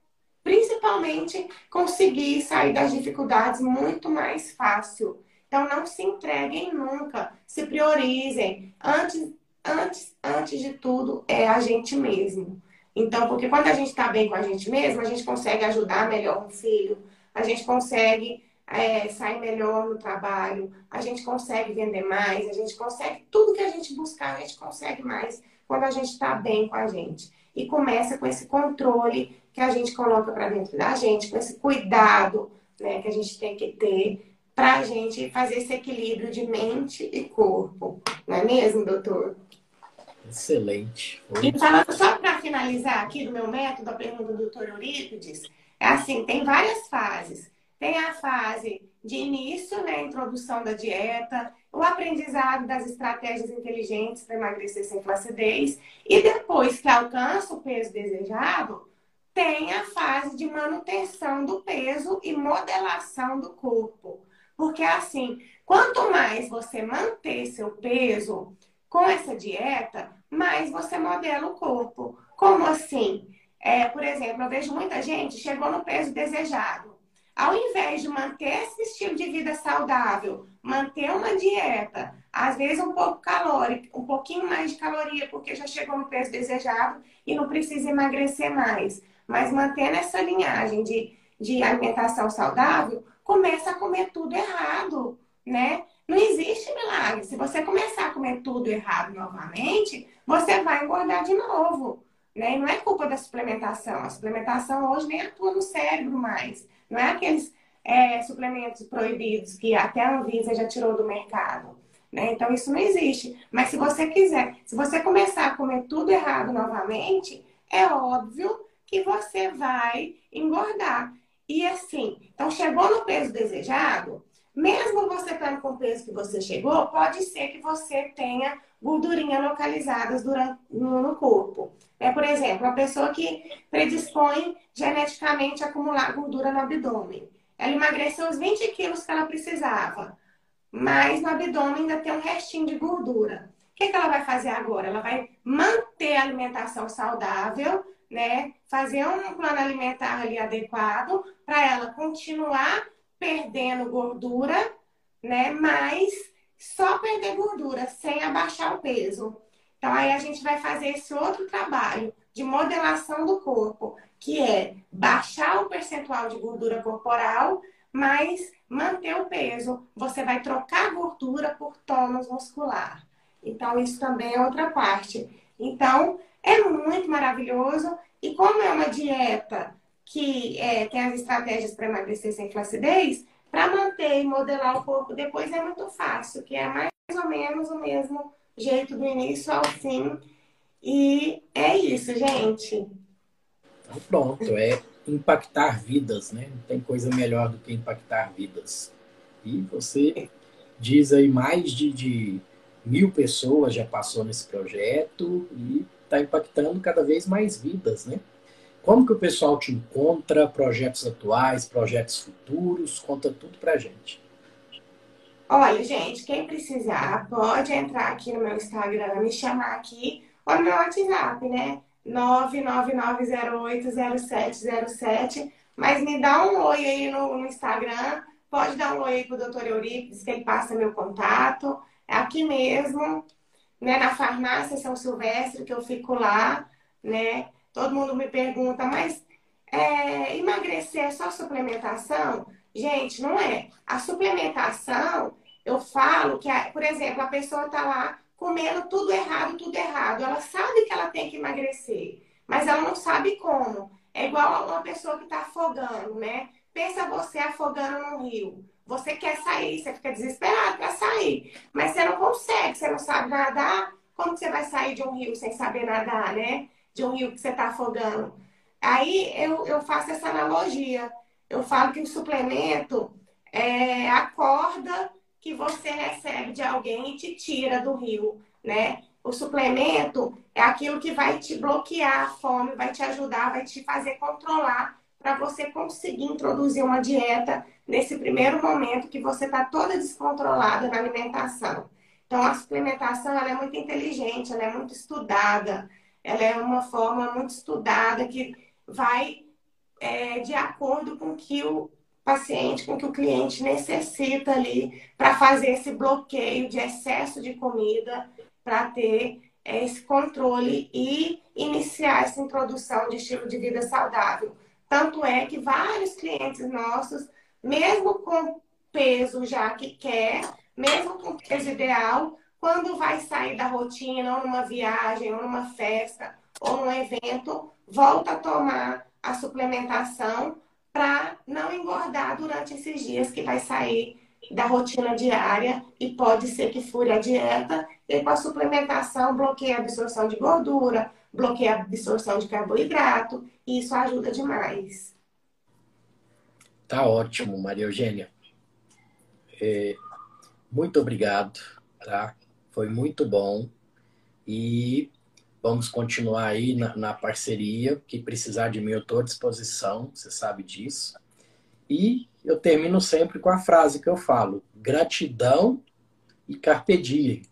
principalmente conseguir sair das dificuldades muito mais fácil. Então não se entreguem nunca, se priorizem. Antes, antes, antes de tudo é a gente mesmo. Então, porque quando a gente está bem com a gente mesmo, a gente consegue ajudar melhor um filho, a gente consegue é, sair melhor no trabalho, a gente consegue vender mais, a gente consegue tudo que a gente buscar, a gente consegue mais quando a gente está bem com a gente. E começa com esse controle que a gente coloca para dentro da gente, com esse cuidado né, que a gente tem que ter para a gente fazer esse equilíbrio de mente e corpo. Não é mesmo, doutor? Excelente. E falando só para finalizar aqui do meu método, a pergunta do doutor Eurípides, é assim, tem várias fases. Tem a fase de início, né, introdução da dieta, o aprendizado das estratégias inteligentes para emagrecer sem flacidez, e depois que alcança o peso desejado, tem a fase de manutenção do peso e modelação do corpo. Porque assim, quanto mais você manter seu peso com essa dieta, mais você modela o corpo. Como assim? É, por exemplo, eu vejo muita gente chegou no peso desejado. Ao invés de manter esse estilo de vida saudável, manter uma dieta, às vezes um pouco calórica, um pouquinho mais de caloria, porque já chegou no peso desejado e não precisa emagrecer mais mas mantendo essa linhagem de, de alimentação saudável, começa a comer tudo errado, né? Não existe milagre. Se você começar a comer tudo errado novamente, você vai engordar de novo. Né? E não é culpa da suplementação. A suplementação hoje nem atua no cérebro mais. Não é aqueles é, suplementos proibidos que até a Anvisa já tirou do mercado. Né? Então isso não existe. Mas se você quiser, se você começar a comer tudo errado novamente, é óbvio que você vai engordar. E assim, então chegou no peso desejado, mesmo você estando com o peso que você chegou, pode ser que você tenha gordurinha localizadas no, corpo. É, por exemplo, a pessoa que predispõe geneticamente a acumular gordura no abdômen. Ela emagreceu os 20 quilos que ela precisava, mas no abdômen ainda tem um restinho de gordura. O que, que ela vai fazer agora? Ela vai manter a alimentação saudável, né? Fazer um plano alimentar ali adequado para ela continuar perdendo gordura, né? Mas só perder gordura sem abaixar o peso. Então aí a gente vai fazer esse outro trabalho de modelação do corpo, que é baixar o percentual de gordura corporal, mas manter o peso. Você vai trocar gordura por tônus muscular. Então isso também é outra parte. Então, é muito maravilhoso. E como é uma dieta que é, tem as estratégias para emagrecer sem flacidez, para manter e modelar o corpo depois é muito fácil, que é mais ou menos o mesmo jeito do início ao fim. E é isso, gente. Então, pronto, é impactar vidas, né? Não tem coisa melhor do que impactar vidas. E você diz aí mais de, de mil pessoas já passou nesse projeto e está impactando cada vez mais vidas, né? Como que o pessoal te encontra, projetos atuais, projetos futuros, conta tudo pra gente. Olha, gente, quem precisar pode entrar aqui no meu Instagram, me chamar aqui ou no meu WhatsApp, né? 999080707. Mas me dá um oi aí no, no Instagram. Pode dar um oi aí pro doutor Eurípides, que ele passa meu contato. É aqui mesmo, né, na farmácia São Silvestre, que eu fico lá, né? Todo mundo me pergunta, mas é, emagrecer é só suplementação? Gente, não é. A suplementação, eu falo que, por exemplo, a pessoa está lá comendo tudo errado, tudo errado. Ela sabe que ela tem que emagrecer, mas ela não sabe como. É igual uma pessoa que está afogando, né? Pensa você afogando no rio. Você quer sair, você fica desesperado para sair, mas você não consegue, você não sabe nadar. Como você vai sair de um rio sem saber nadar, né? De um rio que você está afogando. Aí eu, eu faço essa analogia. Eu falo que o suplemento é a corda que você recebe de alguém e te tira do rio, né? O suplemento é aquilo que vai te bloquear a fome, vai te ajudar, vai te fazer controlar para você conseguir introduzir uma dieta nesse primeiro momento que você está toda descontrolada na alimentação. Então, a suplementação ela é muito inteligente, ela é muito estudada, ela é uma forma muito estudada que vai é, de acordo com que o paciente, com que o cliente necessita ali para fazer esse bloqueio de excesso de comida, para ter é, esse controle e iniciar essa introdução de estilo de vida saudável. Tanto é que vários clientes nossos, mesmo com peso já que quer, mesmo com peso ideal, quando vai sair da rotina, ou numa viagem, ou numa festa, ou num evento, volta a tomar a suplementação para não engordar durante esses dias que vai sair da rotina diária e pode ser que fure a dieta e com a suplementação bloqueia a absorção de gordura, bloqueia a absorção de carboidrato e isso ajuda demais. Tá ótimo, Maria Eugênia. É, muito obrigado, tá? Foi muito bom e Vamos continuar aí na, na parceria. Que precisar de mim, eu estou à disposição, você sabe disso. E eu termino sempre com a frase que eu falo: gratidão e carpe diem.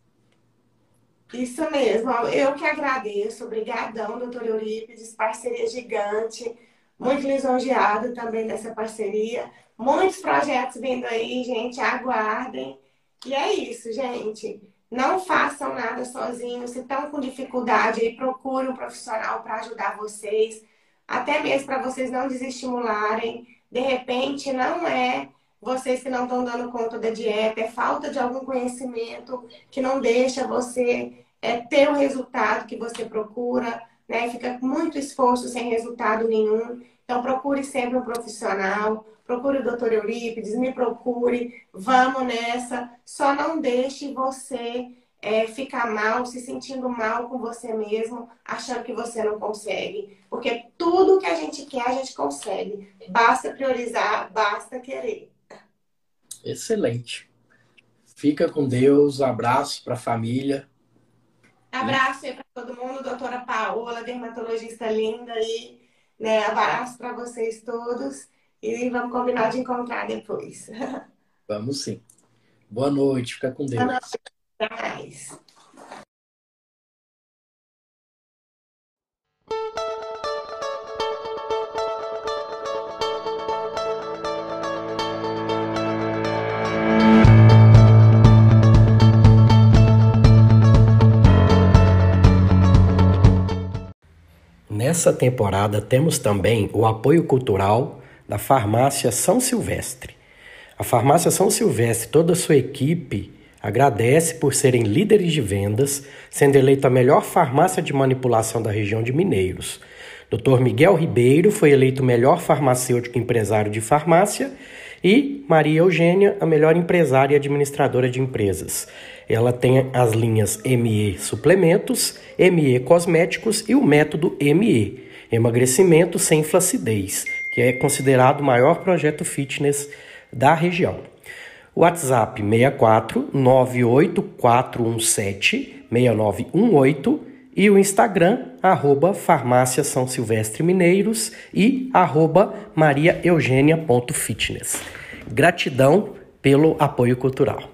Isso mesmo, eu que agradeço. Obrigadão, doutor Eurípides, parceria gigante. Muito lisonjeado também dessa parceria. Muitos projetos vindo aí, gente, aguardem. E é isso, gente. Não façam nada sozinhos. Se estão com dificuldade, procure um profissional para ajudar vocês, até mesmo para vocês não desestimularem. De repente, não é vocês que não estão dando conta da dieta, é falta de algum conhecimento que não deixa você é, ter o resultado que você procura, né? Fica muito esforço sem resultado nenhum. Então, procure sempre um profissional, procure o doutor Eurípides, me procure, vamos nessa. Só não deixe você é, ficar mal, se sentindo mal com você mesmo, achando que você não consegue. Porque tudo que a gente quer, a gente consegue. Basta priorizar, basta querer. Excelente. Fica com Deus, abraço para a família. Abraço aí para todo mundo, doutora Paola, dermatologista linda aí. Né? Abraço para vocês todos. E vamos combinar de encontrar depois. (laughs) Vamos sim. Boa noite, fica com Deus. Boa noite. Até mais. Nessa temporada temos também o apoio cultural da Farmácia São Silvestre. A Farmácia São Silvestre, toda a sua equipe, agradece por serem líderes de vendas, sendo eleita a melhor farmácia de manipulação da região de Mineiros. Dr. Miguel Ribeiro foi eleito melhor farmacêutico empresário de farmácia e Maria Eugênia, a melhor empresária e administradora de empresas. Ela tem as linhas ME Suplementos, ME Cosméticos e o método ME, Emagrecimento sem Flacidez que é considerado o maior projeto fitness da região. WhatsApp 64 98417 6918 e o Instagram, arroba Farmácia São Silvestre Mineiros e arroba mariaeugênia.fitness. Gratidão pelo apoio cultural.